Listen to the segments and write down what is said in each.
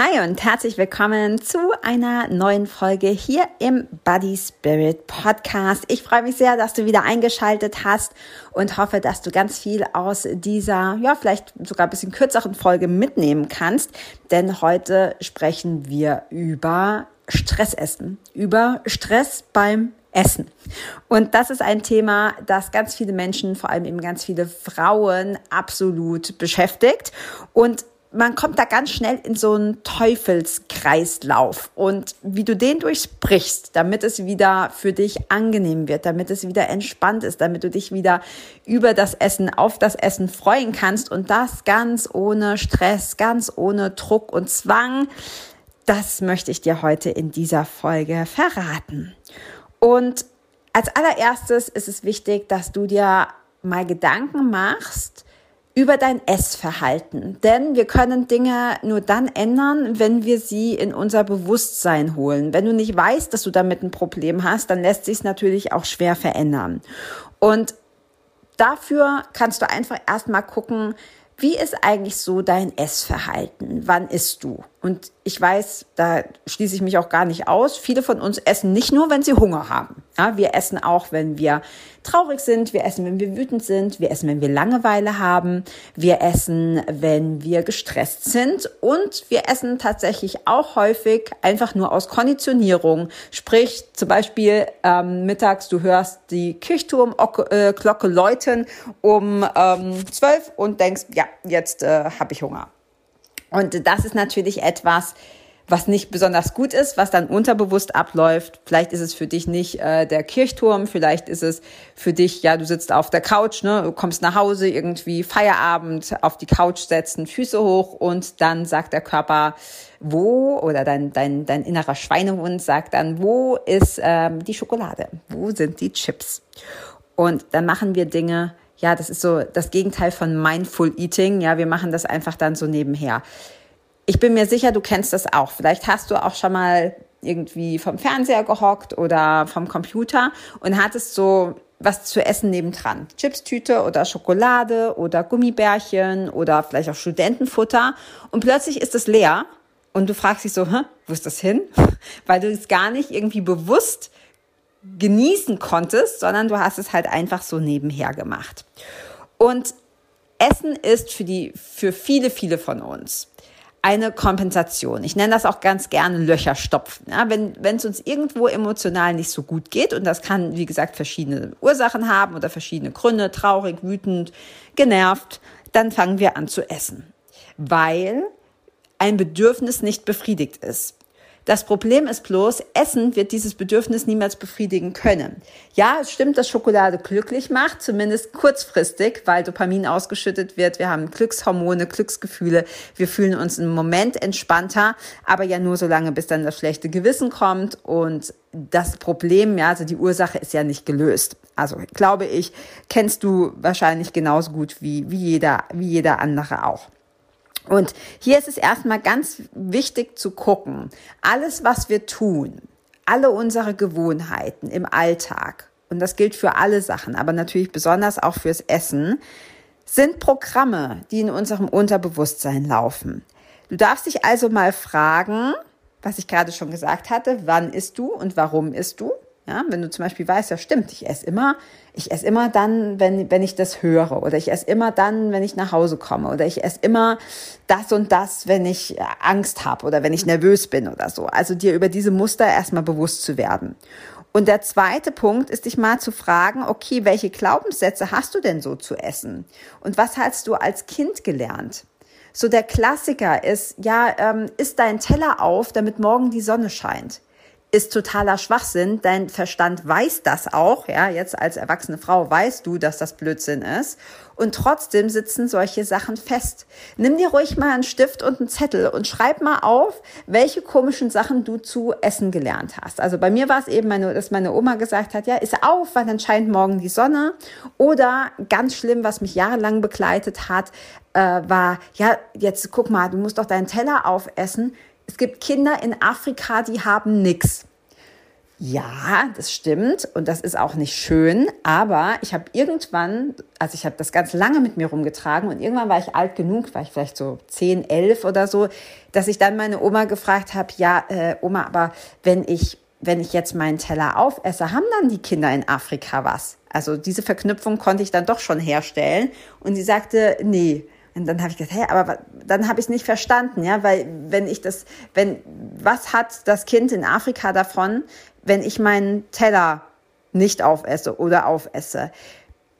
Hi und herzlich willkommen zu einer neuen Folge hier im Body Spirit Podcast. Ich freue mich sehr, dass du wieder eingeschaltet hast und hoffe, dass du ganz viel aus dieser, ja, vielleicht sogar ein bisschen kürzeren Folge mitnehmen kannst, denn heute sprechen wir über Stressessen, über Stress beim Essen. Und das ist ein Thema, das ganz viele Menschen, vor allem eben ganz viele Frauen absolut beschäftigt. Und man kommt da ganz schnell in so einen Teufelskreislauf. Und wie du den durchbrichst, damit es wieder für dich angenehm wird, damit es wieder entspannt ist, damit du dich wieder über das Essen, auf das Essen freuen kannst und das ganz ohne Stress, ganz ohne Druck und Zwang, das möchte ich dir heute in dieser Folge verraten. Und als allererstes ist es wichtig, dass du dir mal Gedanken machst, über dein Essverhalten. Denn wir können Dinge nur dann ändern, wenn wir sie in unser Bewusstsein holen. Wenn du nicht weißt, dass du damit ein Problem hast, dann lässt sich es natürlich auch schwer verändern. Und dafür kannst du einfach erstmal gucken, wie ist eigentlich so dein Essverhalten? Wann isst du? Und ich weiß, da schließe ich mich auch gar nicht aus. Viele von uns essen nicht nur, wenn sie Hunger haben. Ja, wir essen auch, wenn wir traurig sind. Wir essen, wenn wir wütend sind. Wir essen, wenn wir Langeweile haben. Wir essen, wenn wir gestresst sind. Und wir essen tatsächlich auch häufig einfach nur aus Konditionierung. Sprich, zum Beispiel ähm, mittags, du hörst die Kirchturmglocke läuten um ähm, 12 und denkst, ja, jetzt äh, habe ich Hunger. Und das ist natürlich etwas, was nicht besonders gut ist, was dann unterbewusst abläuft. Vielleicht ist es für dich nicht äh, der Kirchturm, vielleicht ist es für dich, ja, du sitzt auf der Couch, ne, du kommst nach Hause, irgendwie Feierabend, auf die Couch setzen, Füße hoch und dann sagt der Körper, wo, oder dein, dein, dein innerer Schweinehund sagt dann, wo ist ähm, die Schokolade? Wo sind die Chips? Und dann machen wir Dinge, ja, das ist so das Gegenteil von Mindful Eating. Ja, wir machen das einfach dann so nebenher. Ich bin mir sicher, du kennst das auch. Vielleicht hast du auch schon mal irgendwie vom Fernseher gehockt oder vom Computer und hattest so was zu essen nebendran. Chipstüte oder Schokolade oder Gummibärchen oder vielleicht auch Studentenfutter. Und plötzlich ist es leer und du fragst dich so, Hä, wo ist das hin? Weil du es gar nicht irgendwie bewusst genießen konntest, sondern du hast es halt einfach so nebenher gemacht. Und Essen ist für die, für viele, viele von uns eine Kompensation. Ich nenne das auch ganz gerne Löcher stopfen. Ja, wenn wenn es uns irgendwo emotional nicht so gut geht und das kann, wie gesagt, verschiedene Ursachen haben oder verschiedene Gründe, traurig, wütend, genervt, dann fangen wir an zu essen, weil ein Bedürfnis nicht befriedigt ist. Das Problem ist bloß, Essen wird dieses Bedürfnis niemals befriedigen können. Ja, es stimmt, dass Schokolade glücklich macht, zumindest kurzfristig, weil Dopamin ausgeschüttet wird. Wir haben Glückshormone, Glücksgefühle. Wir fühlen uns im Moment entspannter, aber ja nur so lange, bis dann das schlechte Gewissen kommt und das Problem, ja, also die Ursache ist ja nicht gelöst. Also glaube ich, kennst du wahrscheinlich genauso gut wie, wie jeder, wie jeder andere auch. Und hier ist es erstmal ganz wichtig zu gucken, alles, was wir tun, alle unsere Gewohnheiten im Alltag, und das gilt für alle Sachen, aber natürlich besonders auch fürs Essen, sind Programme, die in unserem Unterbewusstsein laufen. Du darfst dich also mal fragen, was ich gerade schon gesagt hatte, wann isst du und warum isst du? Ja, wenn du zum Beispiel weißt, ja stimmt, ich esse immer, ich esse immer dann, wenn, wenn ich das höre oder ich esse immer dann, wenn ich nach Hause komme oder ich esse immer das und das, wenn ich Angst habe oder wenn ich nervös bin oder so. Also dir über diese Muster erstmal bewusst zu werden. Und der zweite Punkt ist, dich mal zu fragen, okay, welche Glaubenssätze hast du denn so zu essen? Und was hast du als Kind gelernt? So der Klassiker ist, ja, ähm, isst dein Teller auf, damit morgen die Sonne scheint ist totaler Schwachsinn. Dein Verstand weiß das auch. Ja, jetzt als erwachsene Frau weißt du, dass das Blödsinn ist. Und trotzdem sitzen solche Sachen fest. Nimm dir ruhig mal einen Stift und einen Zettel und schreib mal auf, welche komischen Sachen du zu essen gelernt hast. Also bei mir war es eben, meine, dass meine Oma gesagt hat, ja, ist auf, weil dann scheint morgen die Sonne. Oder ganz schlimm, was mich jahrelang begleitet hat, äh, war, ja, jetzt guck mal, du musst doch deinen Teller aufessen es gibt Kinder in Afrika, die haben nichts. Ja, das stimmt und das ist auch nicht schön, aber ich habe irgendwann, also ich habe das ganz lange mit mir rumgetragen und irgendwann war ich alt genug, war ich vielleicht so 10, 11 oder so, dass ich dann meine Oma gefragt habe, ja, äh, Oma, aber wenn ich, wenn ich jetzt meinen Teller aufesse, haben dann die Kinder in Afrika was? Also diese Verknüpfung konnte ich dann doch schon herstellen und sie sagte, nee, und dann habe ich gesagt, hey, aber dann habe ich es nicht verstanden, ja, weil wenn ich das, wenn, was hat das Kind in Afrika davon, wenn ich meinen Teller nicht aufesse oder aufesse?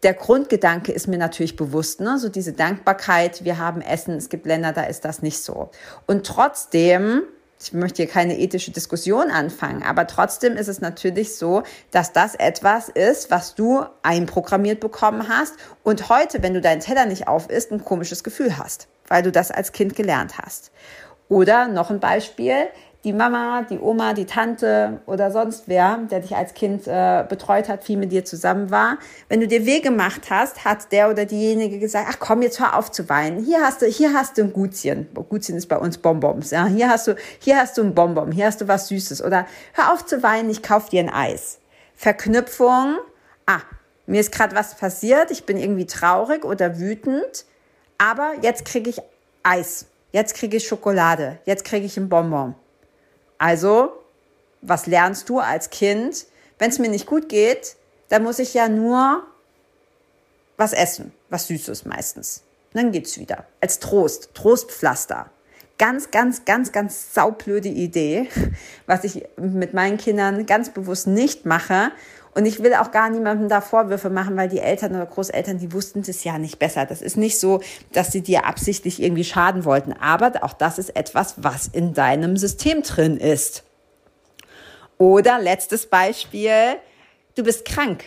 Der Grundgedanke ist mir natürlich bewusst, ne? so diese Dankbarkeit, wir haben Essen, es gibt Länder, da ist das nicht so. Und trotzdem ich möchte hier keine ethische Diskussion anfangen, aber trotzdem ist es natürlich so, dass das etwas ist, was du einprogrammiert bekommen hast und heute, wenn du deinen Teller nicht auf isst, ein komisches Gefühl hast, weil du das als Kind gelernt hast. Oder noch ein Beispiel, die Mama, die Oma, die Tante oder sonst wer, der dich als Kind äh, betreut hat, viel mit dir zusammen war. Wenn du dir weh gemacht hast, hat der oder diejenige gesagt, ach komm, jetzt hör auf zu weinen. Hier hast du, hier hast du ein Gutschen. Gutschen ist bei uns Bonbons. Ja, hier hast du, hier hast du ein Bonbon. Hier hast du was Süßes. Oder hör auf zu weinen, ich kauf dir ein Eis. Verknüpfung. Ah, mir ist gerade was passiert. Ich bin irgendwie traurig oder wütend. Aber jetzt kriege ich Eis. Jetzt kriege ich Schokolade. Jetzt kriege ich ein Bonbon. Also, was lernst du als Kind? Wenn es mir nicht gut geht, dann muss ich ja nur was essen, was Süßes meistens. Und dann geht's wieder. Als Trost, Trostpflaster. Ganz, ganz, ganz, ganz saublöde Idee, was ich mit meinen Kindern ganz bewusst nicht mache. Und ich will auch gar niemandem da Vorwürfe machen, weil die Eltern oder Großeltern, die wussten das ja nicht besser. Das ist nicht so, dass sie dir absichtlich irgendwie schaden wollten. Aber auch das ist etwas, was in deinem System drin ist. Oder letztes Beispiel, du bist krank.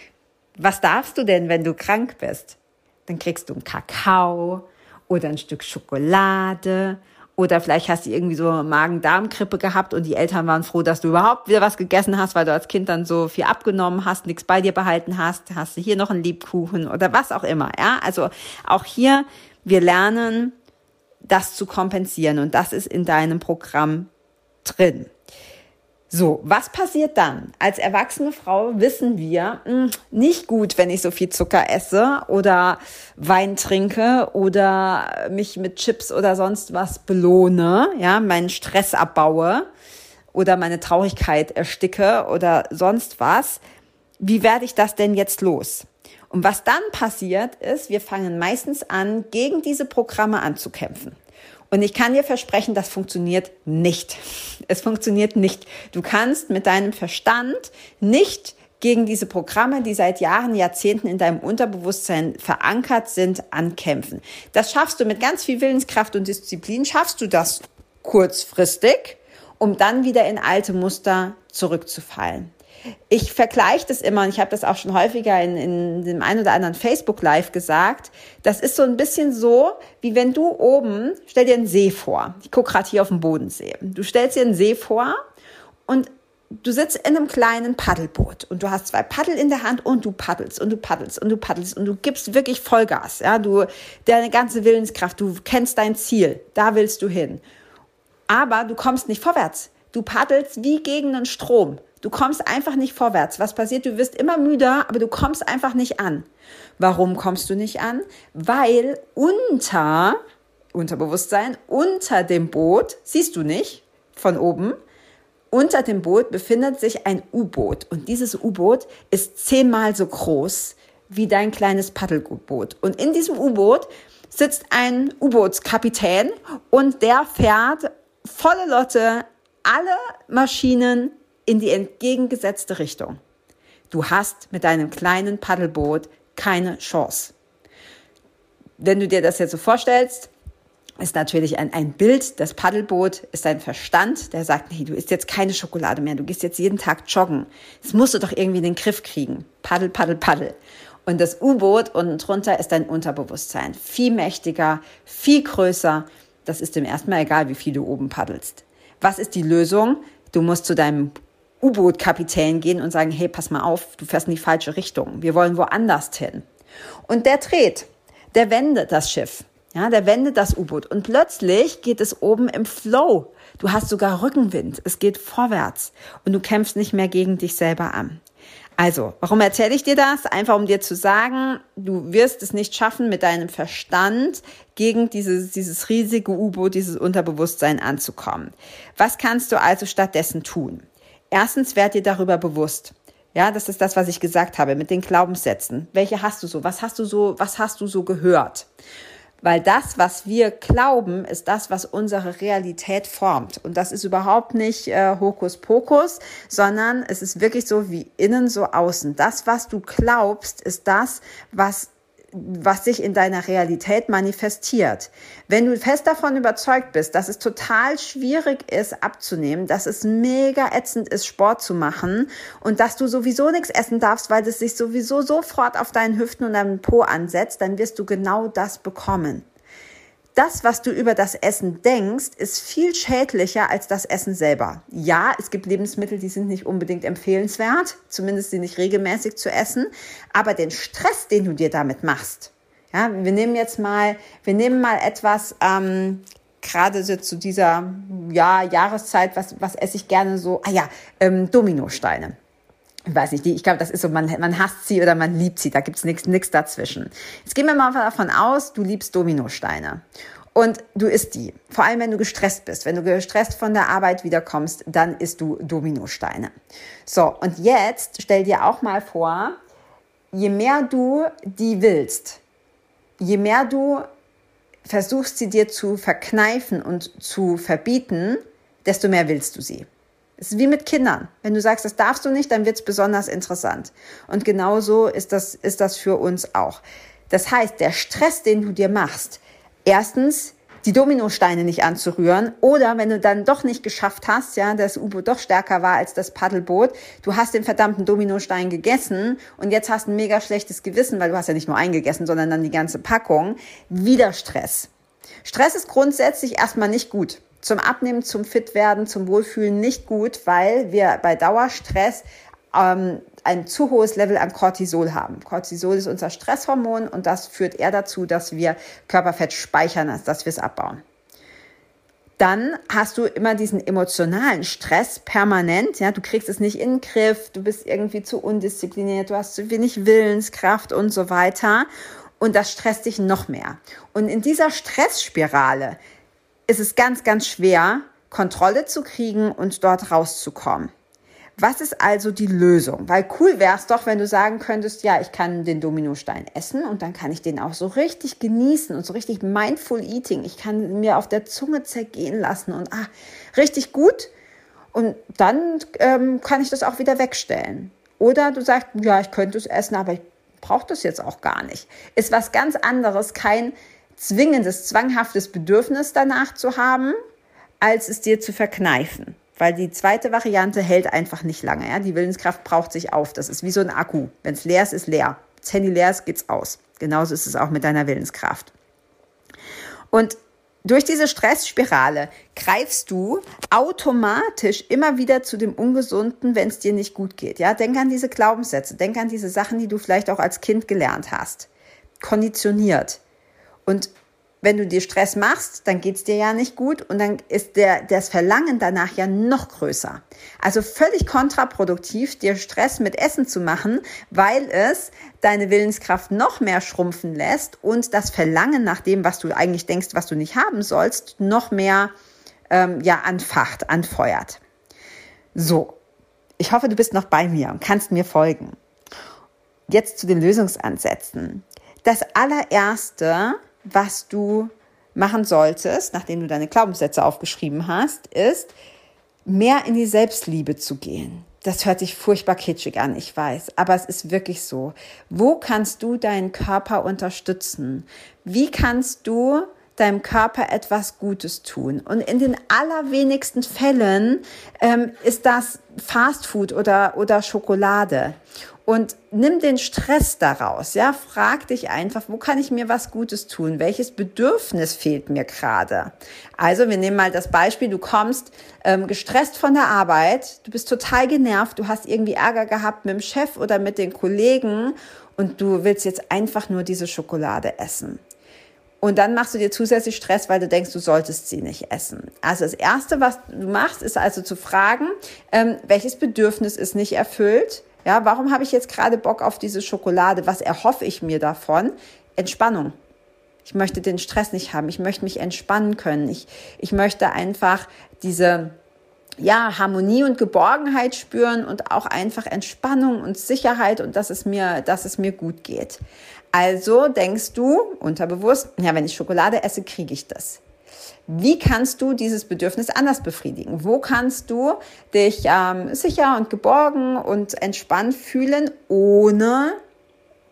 Was darfst du denn, wenn du krank bist? Dann kriegst du einen Kakao oder ein Stück Schokolade oder vielleicht hast du irgendwie so Magen-Darm-Grippe gehabt und die Eltern waren froh, dass du überhaupt wieder was gegessen hast, weil du als Kind dann so viel abgenommen hast, nichts bei dir behalten hast. Hast du hier noch einen Lebkuchen oder was auch immer. Ja, also auch hier, wir lernen, das zu kompensieren und das ist in deinem Programm drin. So, was passiert dann? Als erwachsene Frau wissen wir, mh, hm, nicht gut, wenn ich so viel Zucker esse oder Wein trinke oder mich mit Chips oder sonst was belohne, ja, meinen Stress abbaue oder meine Traurigkeit ersticke oder sonst was. Wie werde ich das denn jetzt los? Und was dann passiert ist, wir fangen meistens an, gegen diese Programme anzukämpfen. Und ich kann dir versprechen, das funktioniert nicht. Es funktioniert nicht. Du kannst mit deinem Verstand nicht gegen diese Programme, die seit Jahren, Jahrzehnten in deinem Unterbewusstsein verankert sind, ankämpfen. Das schaffst du mit ganz viel Willenskraft und Disziplin, schaffst du das kurzfristig, um dann wieder in alte Muster zurückzufallen ich vergleiche das immer und ich habe das auch schon häufiger in, in dem einen oder anderen Facebook Live gesagt. Das ist so ein bisschen so, wie wenn du oben, stell dir einen See vor. Ich gucke gerade hier auf dem Bodensee. Du stellst dir einen See vor und du sitzt in einem kleinen Paddelboot und du hast zwei Paddel in der Hand und du paddelst und du paddelst und du paddelst und du gibst wirklich Vollgas. Ja, du, deine ganze Willenskraft, du kennst dein Ziel, da willst du hin. Aber du kommst nicht vorwärts. Du paddelst wie gegen einen Strom. Du kommst einfach nicht vorwärts. Was passiert? Du wirst immer müder, aber du kommst einfach nicht an. Warum kommst du nicht an? Weil unter, Unterbewusstsein, unter dem Boot, siehst du nicht von oben, unter dem Boot befindet sich ein U-Boot und dieses U-Boot ist zehnmal so groß wie dein kleines Paddelboot. Und in diesem U-Boot sitzt ein U-Bootskapitän und der fährt volle Lotte alle Maschinen in die entgegengesetzte Richtung. Du hast mit deinem kleinen Paddelboot keine Chance. Wenn du dir das jetzt so vorstellst, ist natürlich ein, ein Bild, das Paddelboot ist dein Verstand, der sagt, nee, du isst jetzt keine Schokolade mehr, du gehst jetzt jeden Tag joggen. Das musst du doch irgendwie in den Griff kriegen. Paddel, paddel, paddel. Und das U-Boot unten drunter ist dein Unterbewusstsein. Viel mächtiger, viel größer. Das ist dem erstmal egal, wie viel du oben paddelst. Was ist die Lösung? Du musst zu deinem U-Boot-Kapitän gehen und sagen, hey, pass mal auf, du fährst in die falsche Richtung. Wir wollen woanders hin. Und der dreht, der wendet das Schiff. Ja, der wendet das U-Boot und plötzlich geht es oben im Flow. Du hast sogar Rückenwind. Es geht vorwärts und du kämpfst nicht mehr gegen dich selber an. Also, warum erzähle ich dir das? Einfach um dir zu sagen, du wirst es nicht schaffen, mit deinem Verstand gegen dieses, dieses riesige U-Boot, dieses Unterbewusstsein anzukommen. Was kannst du also stattdessen tun? Erstens, werd dir darüber bewusst. Ja, das ist das, was ich gesagt habe mit den Glaubenssätzen. Welche hast du so? Was hast du so? Was hast du so gehört? Weil das, was wir glauben, ist das, was unsere Realität formt. Und das ist überhaupt nicht äh, Hokuspokus, sondern es ist wirklich so wie innen, so außen. Das, was du glaubst, ist das, was was sich in deiner Realität manifestiert. Wenn du fest davon überzeugt bist, dass es total schwierig ist abzunehmen, dass es mega ätzend ist, Sport zu machen und dass du sowieso nichts essen darfst, weil es sich sowieso sofort auf deinen Hüften und deinem Po ansetzt, dann wirst du genau das bekommen das, was du über das Essen denkst, ist viel schädlicher als das Essen selber. Ja, es gibt Lebensmittel, die sind nicht unbedingt empfehlenswert, zumindest sie nicht regelmäßig zu essen, aber den Stress, den du dir damit machst, ja, wir nehmen jetzt mal, wir nehmen mal etwas, ähm, gerade so zu dieser ja, Jahreszeit, was, was esse ich gerne so, ah ja, ähm, Dominosteine weiß nicht, die, ich glaube, das ist so, man, man hasst sie oder man liebt sie, da gibt's nichts nix dazwischen. Jetzt gehen wir mal davon aus, du liebst Dominosteine. Und du isst die. Vor allem, wenn du gestresst bist. Wenn du gestresst von der Arbeit wiederkommst, dann isst du Dominosteine. So, und jetzt stell dir auch mal vor, je mehr du die willst, je mehr du versuchst, sie dir zu verkneifen und zu verbieten, desto mehr willst du sie. Es ist wie mit Kindern. Wenn du sagst, das darfst du nicht, dann wird es besonders interessant. Und genauso ist das, ist das für uns auch. Das heißt, der Stress, den du dir machst, erstens, die Dominosteine nicht anzurühren oder wenn du dann doch nicht geschafft hast, ja, das U-Boot doch stärker war als das Paddelboot, du hast den verdammten Dominostein gegessen und jetzt hast ein mega schlechtes Gewissen, weil du hast ja nicht nur eingegessen, sondern dann die ganze Packung, wieder Stress. Stress ist grundsätzlich erstmal nicht gut zum Abnehmen, zum Fitwerden, zum Wohlfühlen nicht gut, weil wir bei Dauerstress ähm, ein zu hohes Level an Cortisol haben. Cortisol ist unser Stresshormon und das führt eher dazu, dass wir Körperfett speichern, als dass wir es abbauen. Dann hast du immer diesen emotionalen Stress permanent. Ja, du kriegst es nicht in den Griff, du bist irgendwie zu undiszipliniert, du hast zu wenig Willenskraft und so weiter. Und das stresst dich noch mehr. Und in dieser Stressspirale ist es ganz, ganz schwer, Kontrolle zu kriegen und dort rauszukommen. Was ist also die Lösung? Weil cool wäre es doch, wenn du sagen könntest, ja, ich kann den Dominostein essen und dann kann ich den auch so richtig genießen und so richtig mindful eating. Ich kann mir auf der Zunge zergehen lassen und ah, richtig gut. Und dann ähm, kann ich das auch wieder wegstellen. Oder du sagst, ja, ich könnte es essen, aber ich brauche das jetzt auch gar nicht. Ist was ganz anderes, kein zwingendes, zwanghaftes Bedürfnis danach zu haben, als es dir zu verkneifen. Weil die zweite Variante hält einfach nicht lange. Ja? Die Willenskraft braucht sich auf. Das ist wie so ein Akku. Wenn es leer ist, ist leer. Das Handy leer ist, geht's aus. Genauso ist es auch mit deiner Willenskraft. Und durch diese Stressspirale greifst du automatisch immer wieder zu dem Ungesunden, wenn es dir nicht gut geht. Ja, denk an diese Glaubenssätze, denk an diese Sachen, die du vielleicht auch als Kind gelernt hast. Konditioniert. Und wenn du dir Stress machst, dann geht's dir ja nicht gut und dann ist der, das Verlangen danach ja noch größer. Also völlig kontraproduktiv, dir Stress mit Essen zu machen, weil es deine Willenskraft noch mehr schrumpfen lässt und das Verlangen nach dem, was du eigentlich denkst, was du nicht haben sollst, noch mehr ähm, ja, anfacht, anfeuert. So, ich hoffe, du bist noch bei mir und kannst mir folgen. Jetzt zu den Lösungsansätzen. Das allererste, was du machen solltest, nachdem du deine Glaubenssätze aufgeschrieben hast, ist, mehr in die Selbstliebe zu gehen. Das hört sich furchtbar kitschig an, ich weiß, aber es ist wirklich so. Wo kannst du deinen Körper unterstützen? Wie kannst du deinem Körper etwas Gutes tun. Und in den allerwenigsten Fällen ähm, ist das Fastfood oder, oder Schokolade. Und nimm den Stress daraus, ja, frag dich einfach, wo kann ich mir was Gutes tun? Welches Bedürfnis fehlt mir gerade? Also, wir nehmen mal das Beispiel, du kommst ähm, gestresst von der Arbeit, du bist total genervt, du hast irgendwie Ärger gehabt mit dem Chef oder mit den Kollegen und du willst jetzt einfach nur diese Schokolade essen. Und dann machst du dir zusätzlich Stress, weil du denkst, du solltest sie nicht essen. Also das Erste, was du machst, ist also zu fragen, ähm, welches Bedürfnis ist nicht erfüllt? Ja, warum habe ich jetzt gerade Bock auf diese Schokolade? Was erhoffe ich mir davon? Entspannung. Ich möchte den Stress nicht haben. Ich möchte mich entspannen können. Ich, ich möchte einfach diese ja, Harmonie und Geborgenheit spüren und auch einfach Entspannung und Sicherheit und dass es mir, dass es mir gut geht. Also denkst du unterbewusst, ja, wenn ich Schokolade esse, kriege ich das. Wie kannst du dieses Bedürfnis anders befriedigen? Wo kannst du dich ähm, sicher und geborgen und entspannt fühlen, ohne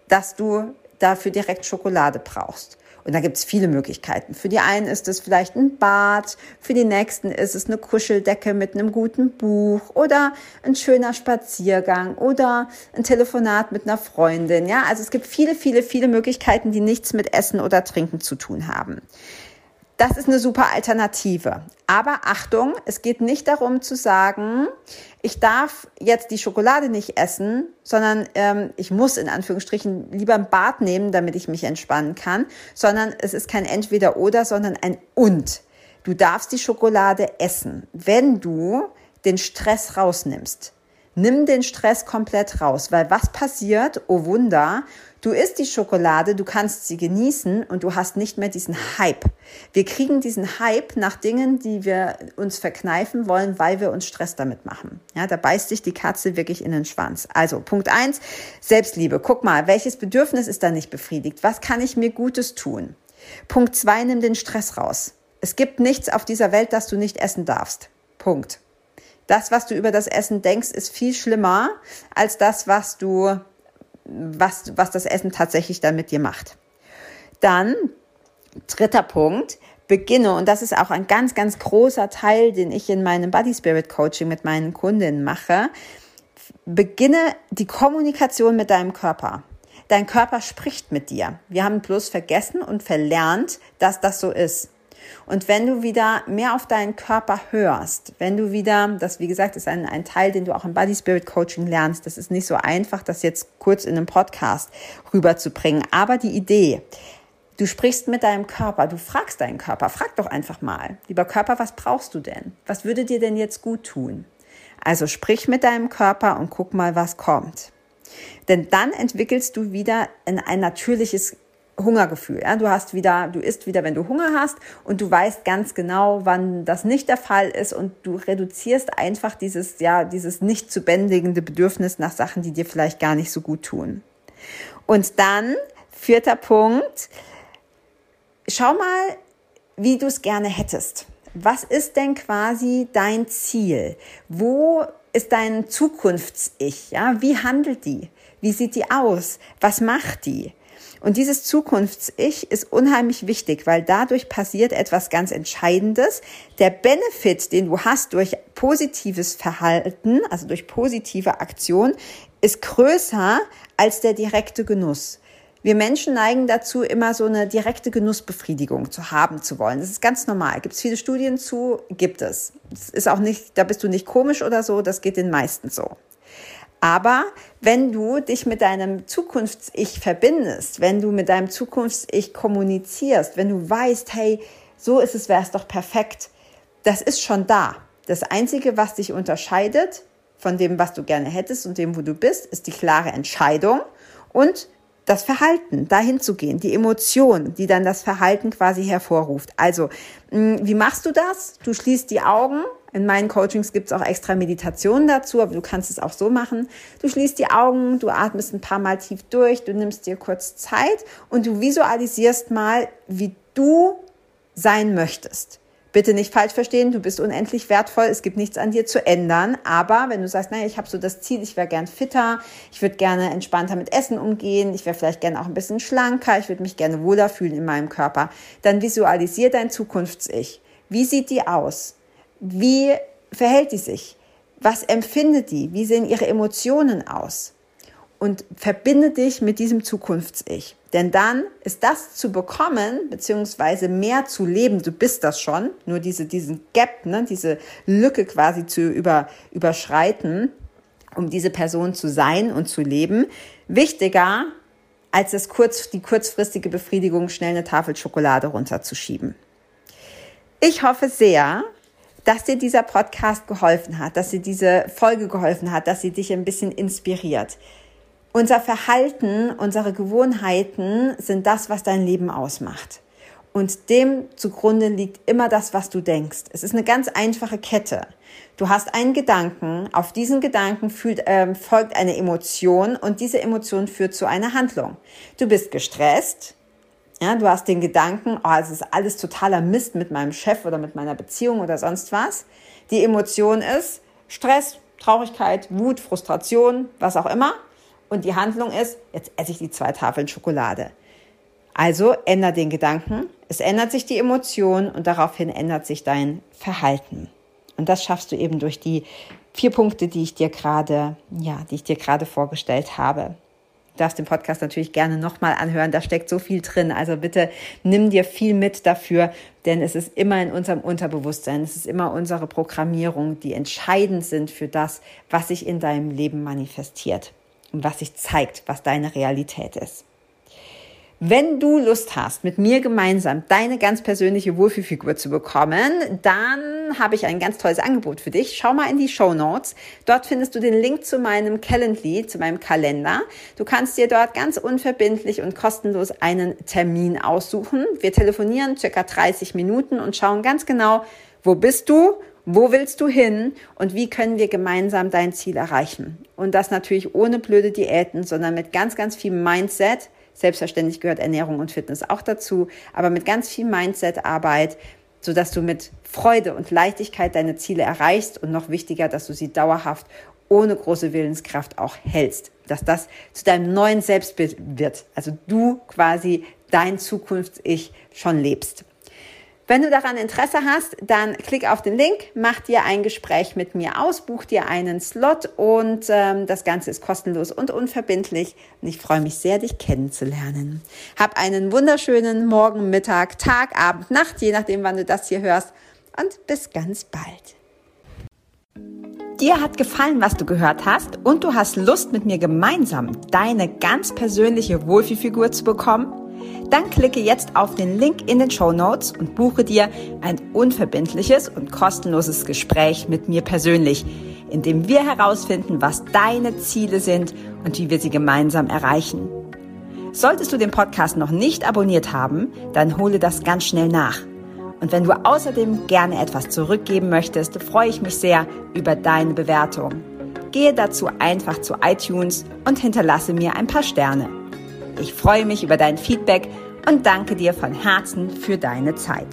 dass du dafür direkt Schokolade brauchst? Und da gibt es viele Möglichkeiten. Für die einen ist es vielleicht ein Bad, für die nächsten ist es eine Kuscheldecke mit einem guten Buch oder ein schöner Spaziergang oder ein Telefonat mit einer Freundin. Ja, also es gibt viele, viele, viele Möglichkeiten, die nichts mit Essen oder Trinken zu tun haben. Das ist eine super Alternative. Aber Achtung, es geht nicht darum zu sagen, ich darf jetzt die Schokolade nicht essen, sondern ähm, ich muss in Anführungsstrichen lieber ein Bad nehmen, damit ich mich entspannen kann, sondern es ist kein Entweder oder, sondern ein Und. Du darfst die Schokolade essen, wenn du den Stress rausnimmst. Nimm den Stress komplett raus, weil was passiert? Oh Wunder, du isst die Schokolade, du kannst sie genießen und du hast nicht mehr diesen Hype. Wir kriegen diesen Hype nach Dingen, die wir uns verkneifen wollen, weil wir uns Stress damit machen. Ja, da beißt sich die Katze wirklich in den Schwanz. Also Punkt eins: Selbstliebe. Guck mal, welches Bedürfnis ist da nicht befriedigt? Was kann ich mir Gutes tun? Punkt zwei: Nimm den Stress raus. Es gibt nichts auf dieser Welt, das du nicht essen darfst. Punkt. Das, was du über das Essen denkst, ist viel schlimmer als das, was du, was, was das Essen tatsächlich dann mit dir macht. Dann, dritter Punkt, beginne, und das ist auch ein ganz, ganz großer Teil, den ich in meinem Body Spirit Coaching mit meinen Kundinnen mache, beginne die Kommunikation mit deinem Körper. Dein Körper spricht mit dir. Wir haben bloß vergessen und verlernt, dass das so ist. Und wenn du wieder mehr auf deinen Körper hörst, wenn du wieder, das wie gesagt ist ein, ein Teil, den du auch im Body Spirit Coaching lernst, das ist nicht so einfach, das jetzt kurz in einem Podcast rüberzubringen, aber die Idee, Du sprichst mit deinem Körper, du fragst deinen Körper, frag doch einfach mal, lieber Körper, was brauchst du denn? Was würde dir denn jetzt gut tun? Also sprich mit deinem Körper und guck mal, was kommt. Denn dann entwickelst du wieder ein, ein natürliches Hungergefühl. Ja? Du hast wieder, du isst wieder, wenn du Hunger hast und du weißt ganz genau, wann das nicht der Fall ist und du reduzierst einfach dieses, ja, dieses nicht zu bändigende Bedürfnis nach Sachen, die dir vielleicht gar nicht so gut tun. Und dann, vierter Punkt, schau mal, wie du es gerne hättest. Was ist denn quasi dein Ziel? Wo ist dein Zukunfts-Ich? Ja, wie handelt die? Wie sieht die aus? Was macht die? Und dieses Zukunfts-Ich ist unheimlich wichtig, weil dadurch passiert etwas ganz Entscheidendes. Der Benefit, den du hast durch positives Verhalten, also durch positive Aktion, ist größer als der direkte Genuss. Wir Menschen neigen dazu, immer so eine direkte Genussbefriedigung zu haben zu wollen. Das ist ganz normal. Gibt es viele Studien zu? Gibt es. Das ist auch nicht, da bist du nicht komisch oder so, das geht den meisten so. Aber wenn du dich mit deinem Zukunfts-Ich verbindest, wenn du mit deinem Zukunfts-Ich kommunizierst, wenn du weißt, hey, so ist es, wäre es doch perfekt, das ist schon da. Das Einzige, was dich unterscheidet von dem, was du gerne hättest und dem, wo du bist, ist die klare Entscheidung und das Verhalten, dahin zu gehen, die Emotion, die dann das Verhalten quasi hervorruft. Also, wie machst du das? Du schließt die Augen, In meinen Coachings gibt es auch extra Meditationen dazu, aber du kannst es auch so machen. Du schließt die Augen, du atmest ein paar Mal tief durch, du nimmst dir kurz Zeit und du visualisierst mal, wie du sein möchtest. Bitte nicht falsch verstehen, du bist unendlich wertvoll, es gibt nichts an dir zu ändern, aber wenn du sagst, naja, ich habe so das Ziel, ich wäre gern fitter, ich würde gerne entspannter mit Essen umgehen, ich wäre vielleicht gerne auch ein bisschen schlanker, ich würde mich gerne wohler fühlen in meinem Körper, dann visualisier dein Zukunfts-Ich. Wie sieht die aus? Wie verhält die sich? Was empfindet die? Wie sehen ihre Emotionen aus? Und verbinde dich mit diesem Zukunfts-Ich. Denn dann ist das zu bekommen, beziehungsweise mehr zu leben, du bist das schon, nur diese, diesen Gap, ne, diese Lücke quasi zu über, überschreiten, um diese Person zu sein und zu leben, wichtiger als das kurz, die kurzfristige Befriedigung, schnell eine Tafel Schokolade runterzuschieben. Ich hoffe sehr, dass dir dieser Podcast geholfen hat, dass dir diese Folge geholfen hat, dass sie dich ein bisschen inspiriert. Unser Verhalten, unsere Gewohnheiten sind das, was dein Leben ausmacht. Und dem zugrunde liegt immer das, was du denkst. Es ist eine ganz einfache Kette. Du hast einen Gedanken, auf diesen Gedanken fühlt, äh, folgt eine Emotion und diese Emotion führt zu einer Handlung. Du bist gestresst, ja, du hast den Gedanken, oh, es ist alles totaler Mist mit meinem Chef oder mit meiner Beziehung oder sonst was. Die Emotion ist Stress, Traurigkeit, Wut, Frustration, was auch immer. Und die Handlung ist, jetzt esse ich die zwei Tafeln Schokolade. Also ändert den Gedanken, es ändert sich die Emotion und daraufhin ändert sich dein Verhalten. Und das schaffst du eben durch die vier Punkte, die ich dir gerade, ja, die ich dir gerade vorgestellt habe. Du darfst den Podcast natürlich gerne nochmal anhören, da steckt so viel drin. Also bitte nimm dir viel mit dafür, denn es ist immer in unserem Unterbewusstsein, es ist immer unsere Programmierung, die entscheidend sind für das, was sich in deinem Leben manifestiert und was sich zeigt, was deine Realität ist. Wenn du Lust hast, mit mir gemeinsam deine ganz persönliche Wohlfühlfigur zu bekommen, dann habe ich ein ganz tolles Angebot für dich. Schau mal in die Show Notes. Dort findest du den Link zu meinem Calendly, zu meinem Kalender. Du kannst dir dort ganz unverbindlich und kostenlos einen Termin aussuchen. Wir telefonieren circa 30 Minuten und schauen ganz genau, wo bist du wo willst du hin und wie können wir gemeinsam dein Ziel erreichen? Und das natürlich ohne blöde Diäten, sondern mit ganz, ganz viel Mindset. Selbstverständlich gehört Ernährung und Fitness auch dazu, aber mit ganz viel Mindset-Arbeit, sodass du mit Freude und Leichtigkeit deine Ziele erreichst und noch wichtiger, dass du sie dauerhaft ohne große Willenskraft auch hältst. Dass das zu deinem neuen Selbstbild wird. Also du quasi dein Zukunfts-Ich schon lebst. Wenn du daran Interesse hast, dann klick auf den Link, mach dir ein Gespräch mit mir aus, buch dir einen Slot und ähm, das Ganze ist kostenlos und unverbindlich. Und ich freue mich sehr, dich kennenzulernen. Hab einen wunderschönen Morgen, Mittag, Tag, Abend, Nacht, je nachdem, wann du das hier hörst. Und bis ganz bald. Dir hat gefallen, was du gehört hast und du hast Lust, mit mir gemeinsam deine ganz persönliche Wohlfühlfigur zu bekommen? Dann klicke jetzt auf den Link in den Show Notes und buche dir ein unverbindliches und kostenloses Gespräch mit mir persönlich, in dem wir herausfinden, was deine Ziele sind und wie wir sie gemeinsam erreichen. Solltest du den Podcast noch nicht abonniert haben, dann hole das ganz schnell nach. Und wenn du außerdem gerne etwas zurückgeben möchtest, freue ich mich sehr über deine Bewertung. Gehe dazu einfach zu iTunes und hinterlasse mir ein paar Sterne. Ich freue mich über dein Feedback und danke dir von Herzen für deine Zeit.